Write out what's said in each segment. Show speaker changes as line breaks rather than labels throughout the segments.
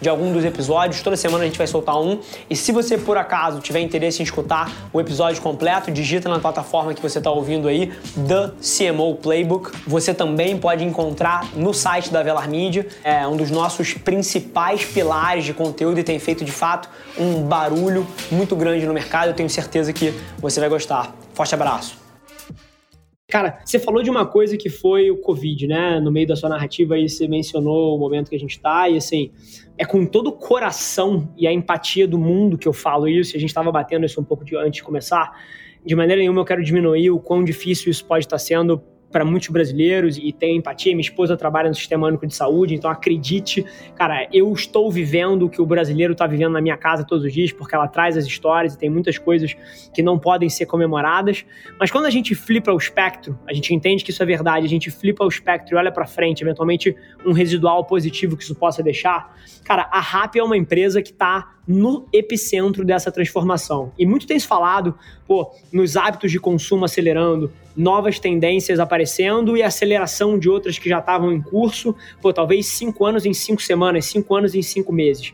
de algum dos episódios. Toda semana a gente vai soltar um. E se você por acaso tiver interesse em escutar o episódio completo, digita na plataforma que você está ouvindo aí, The CMO Playbook. Você também pode encontrar no site da Velar Media, é um dos nossos principais pilares de conteúdo e tem feito de fato um barulho muito grande no mercado. Eu tenho certeza que você vai gostar. Forte abraço. Cara, você falou de uma coisa que foi o Covid, né? No meio da sua narrativa aí você mencionou o momento que a gente está e assim, é com todo o coração e a empatia do mundo que eu falo isso, e a gente estava batendo isso um pouco de, antes de começar. De maneira nenhuma eu quero diminuir o quão difícil isso pode estar sendo para muitos brasileiros e tenho empatia. Minha esposa trabalha no Sistema Único de Saúde, então acredite, cara, eu estou vivendo o que o brasileiro está vivendo na minha casa todos os dias, porque ela traz as histórias e tem muitas coisas que não podem ser comemoradas. Mas quando a gente flipa o espectro, a gente entende que isso é verdade, a gente flipa o espectro e olha para frente, eventualmente um residual positivo que isso possa deixar. Cara, a RAP é uma empresa que está no epicentro dessa transformação. E muito tem se falado, pô, nos hábitos de consumo acelerando, novas tendências aparecendo e aceleração de outras que já estavam em curso, pô, talvez cinco anos em cinco semanas, cinco anos em cinco meses.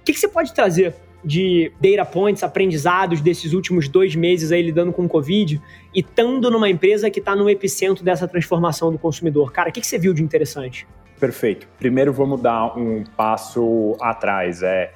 O que, que você pode trazer de data points, aprendizados desses últimos dois meses aí lidando com o Covid e estando numa empresa que está no epicentro dessa transformação do consumidor? Cara, o que, que você viu de interessante?
Perfeito. Primeiro vamos dar um passo atrás. É,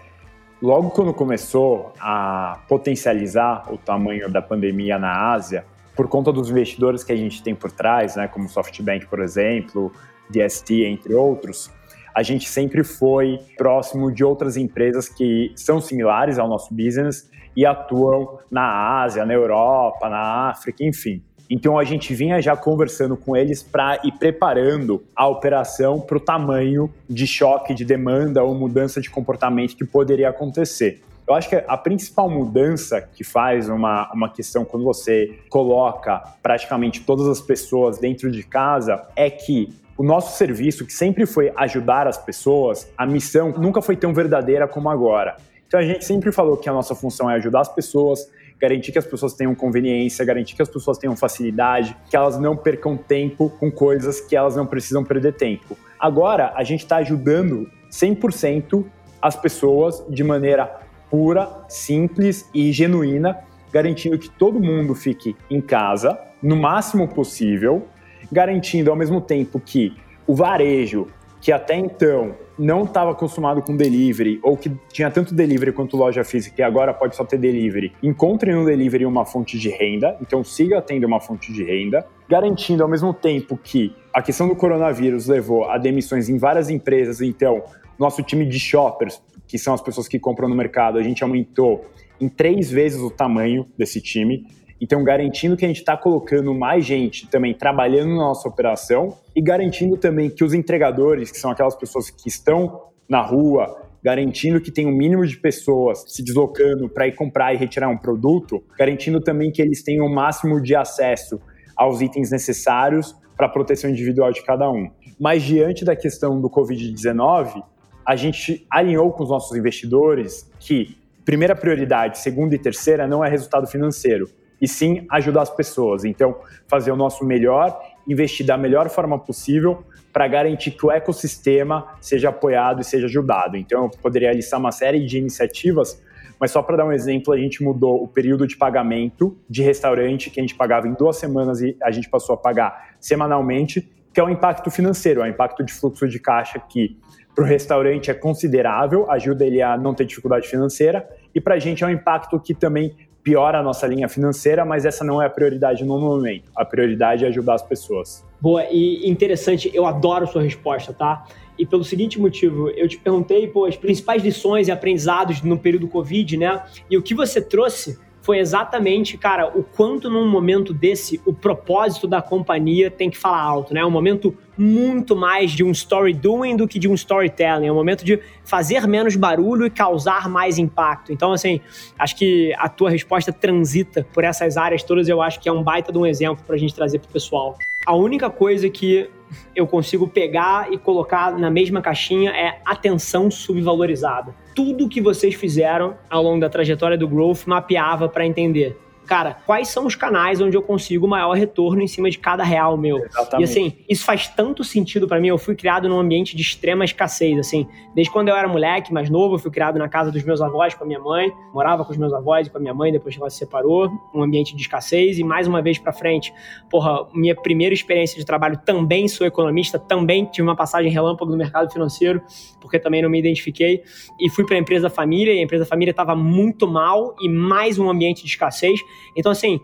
Logo quando começou a potencializar o tamanho da pandemia na Ásia, por conta dos investidores que a gente tem por trás, né, como SoftBank, por exemplo, DST, entre outros, a gente sempre foi próximo de outras empresas que são similares ao nosso business e atuam na Ásia, na Europa, na África, enfim. Então a gente vinha já conversando com eles para ir preparando a operação para o tamanho de choque de demanda ou mudança de comportamento que poderia acontecer. Eu acho que a principal mudança que faz uma, uma questão quando você coloca praticamente todas as pessoas dentro de casa é que o nosso serviço, que sempre foi ajudar as pessoas, a missão nunca foi tão verdadeira como agora. Então a gente sempre falou que a nossa função é ajudar as pessoas, garantir que as pessoas tenham conveniência, garantir que as pessoas tenham facilidade, que elas não percam tempo com coisas que elas não precisam perder tempo. Agora, a gente está ajudando 100% as pessoas de maneira pura, simples e genuína, garantindo que todo mundo fique em casa no máximo possível, garantindo ao mesmo tempo que o varejo, que até então não estava acostumado com delivery, ou que tinha tanto delivery quanto loja física e agora pode só ter delivery, encontre no delivery uma fonte de renda, então siga tendo uma fonte de renda, garantindo ao mesmo tempo que a questão do coronavírus levou a demissões em várias empresas, então nosso time de shoppers, que são as pessoas que compram no mercado, a gente aumentou em três vezes o tamanho desse time. Então, garantindo que a gente está colocando mais gente também trabalhando na nossa operação e garantindo também que os entregadores, que são aquelas pessoas que estão na rua, garantindo que tem um mínimo de pessoas se deslocando para ir comprar e retirar um produto, garantindo também que eles tenham o máximo de acesso aos itens necessários para a proteção individual de cada um. Mas diante da questão do Covid-19, a gente alinhou com os nossos investidores que primeira prioridade, segunda e terceira não é resultado financeiro, e sim ajudar as pessoas. Então, fazer o nosso melhor, investir da melhor forma possível para garantir que o ecossistema seja apoiado e seja ajudado. Então, eu poderia listar uma série de iniciativas, mas só para dar um exemplo, a gente mudou o período de pagamento de restaurante, que a gente pagava em duas semanas e a gente passou a pagar semanalmente, que é o impacto financeiro, é o impacto de fluxo de caixa que para o restaurante é considerável, ajuda ele a não ter dificuldade financeira, e para a gente é um impacto que também piora a nossa linha financeira, mas essa não é a prioridade no momento. A prioridade é ajudar as pessoas.
Boa, e interessante, eu adoro sua resposta, tá? E pelo seguinte motivo, eu te perguntei, pô, as principais lições e aprendizados no período Covid, né? E o que você trouxe foi exatamente, cara, o quanto num momento desse o propósito da companhia tem que falar alto, né? É um momento muito mais de um story doing do que de um storytelling. É um momento de fazer menos barulho e causar mais impacto. Então, assim, acho que a tua resposta transita por essas áreas todas. Eu acho que é um baita de um exemplo para a gente trazer para o pessoal. A única coisa que eu consigo pegar e colocar na mesma caixinha é atenção subvalorizada. Tudo que vocês fizeram ao longo da trajetória do Growth mapeava para entender cara, quais são os canais onde eu consigo maior retorno em cima de cada real meu? Exatamente. E assim, isso faz tanto sentido para mim. Eu fui criado num ambiente de extrema escassez, assim. Desde quando eu era moleque, mais novo, eu fui criado na casa dos meus avós com a minha mãe, morava com os meus avós e com a minha mãe depois que ela se separou, um ambiente de escassez e mais uma vez para frente, porra, minha primeira experiência de trabalho também sou economista, também tive uma passagem relâmpago no mercado financeiro, porque também não me identifiquei e fui para a empresa família e a empresa família estava muito mal e mais um ambiente de escassez então, assim,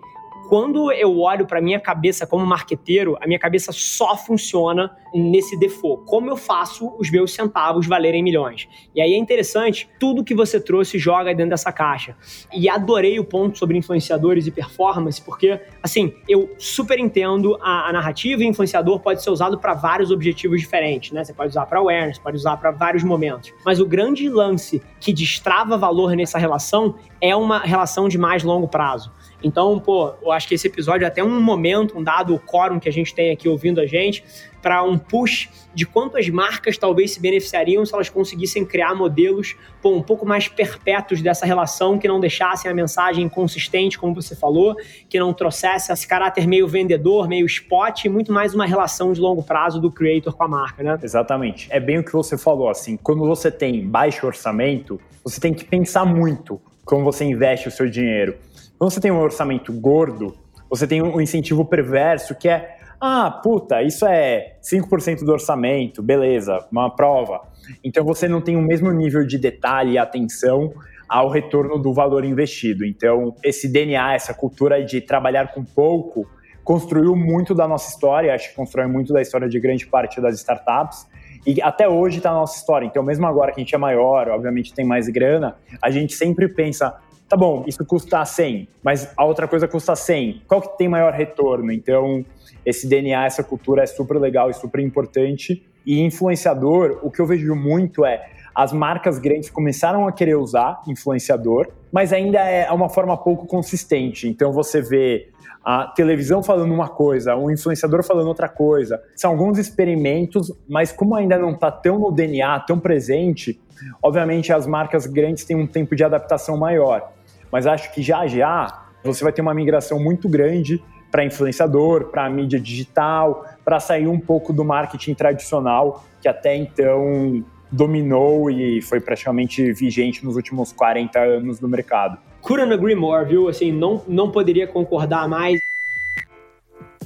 quando eu olho para minha cabeça como marqueteiro, a minha cabeça só funciona nesse default. Como eu faço os meus centavos valerem milhões? E aí é interessante, tudo que você trouxe joga dentro dessa caixa. E adorei o ponto sobre influenciadores e performance, porque, assim, eu super entendo a, a narrativa e influenciador pode ser usado para vários objetivos diferentes, né? Você pode usar para awareness, pode usar para vários momentos. Mas o grande lance que destrava valor nessa relação é uma relação de mais longo prazo. Então, pô, eu acho que esse episódio é até um momento, um dado quórum que a gente tem aqui ouvindo a gente, para um push de quantas marcas talvez se beneficiariam se elas conseguissem criar modelos pô, um pouco mais perpétuos dessa relação, que não deixassem a mensagem consistente, como você falou, que não trouxesse esse caráter meio vendedor, meio spot, e muito mais uma relação de longo prazo do creator com a marca, né?
Exatamente. É bem o que você falou, assim, quando você tem baixo orçamento, você tem que pensar muito como você investe o seu dinheiro. Quando você tem um orçamento gordo, você tem um incentivo perverso que é ah, puta, isso é 5% do orçamento, beleza, uma prova. Então você não tem o mesmo nível de detalhe e atenção ao retorno do valor investido. Então, esse DNA, essa cultura de trabalhar com pouco, construiu muito da nossa história, acho que constrói muito da história de grande parte das startups. E até hoje está na nossa história. Então, mesmo agora que a gente é maior, obviamente tem mais grana, a gente sempre pensa, tá bom, isso custa 100, mas a outra coisa custa 100. Qual que tem maior retorno? Então, esse DNA, essa cultura é super legal e super importante. E influenciador, o que eu vejo muito é as marcas grandes começaram a querer usar influenciador, mas ainda é uma forma pouco consistente. Então você vê a televisão falando uma coisa, o influenciador falando outra coisa. São alguns experimentos, mas como ainda não está tão no DNA, tão presente, obviamente as marcas grandes têm um tempo de adaptação maior mas acho que já já você vai ter uma migração muito grande para influenciador, para mídia digital, para sair um pouco do marketing tradicional que até então dominou e foi praticamente vigente nos últimos 40 anos no mercado.
Couldn't agree more, viu? Assim, não, não poderia concordar mais.